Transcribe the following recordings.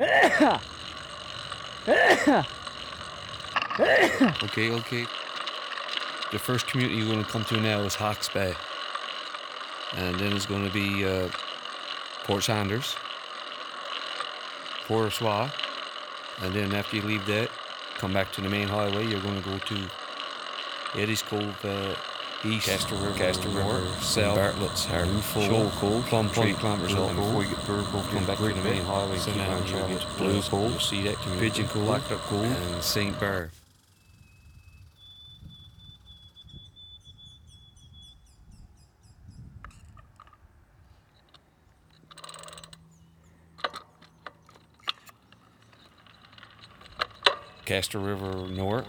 Okay, okay. The first community you're going to come to now is Hawke's Bay. And then it's going to be uh, Port Saunders, Port au Choix. And then after you leave that, come back to the main highway. You're going to go to Eddie's Cove uh, East, Castor River, Castor River, South, Bartlett's, Harbour, Shoal Cove, Plum Point, Plumbers, and before you get Bird Cove, come back to the main highway. So now you get Blue Cove, see that community, Pigeon Cove, Black Duck Cove, and St. Barbe. Castor River North,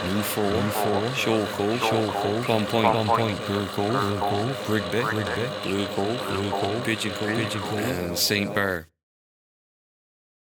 U4, U4, short call, short call, bomb point, bomb point, blue call, blue call, Rigby, Rigby, blue call, blue call, pigeon call, pigeon call, and St. Burr.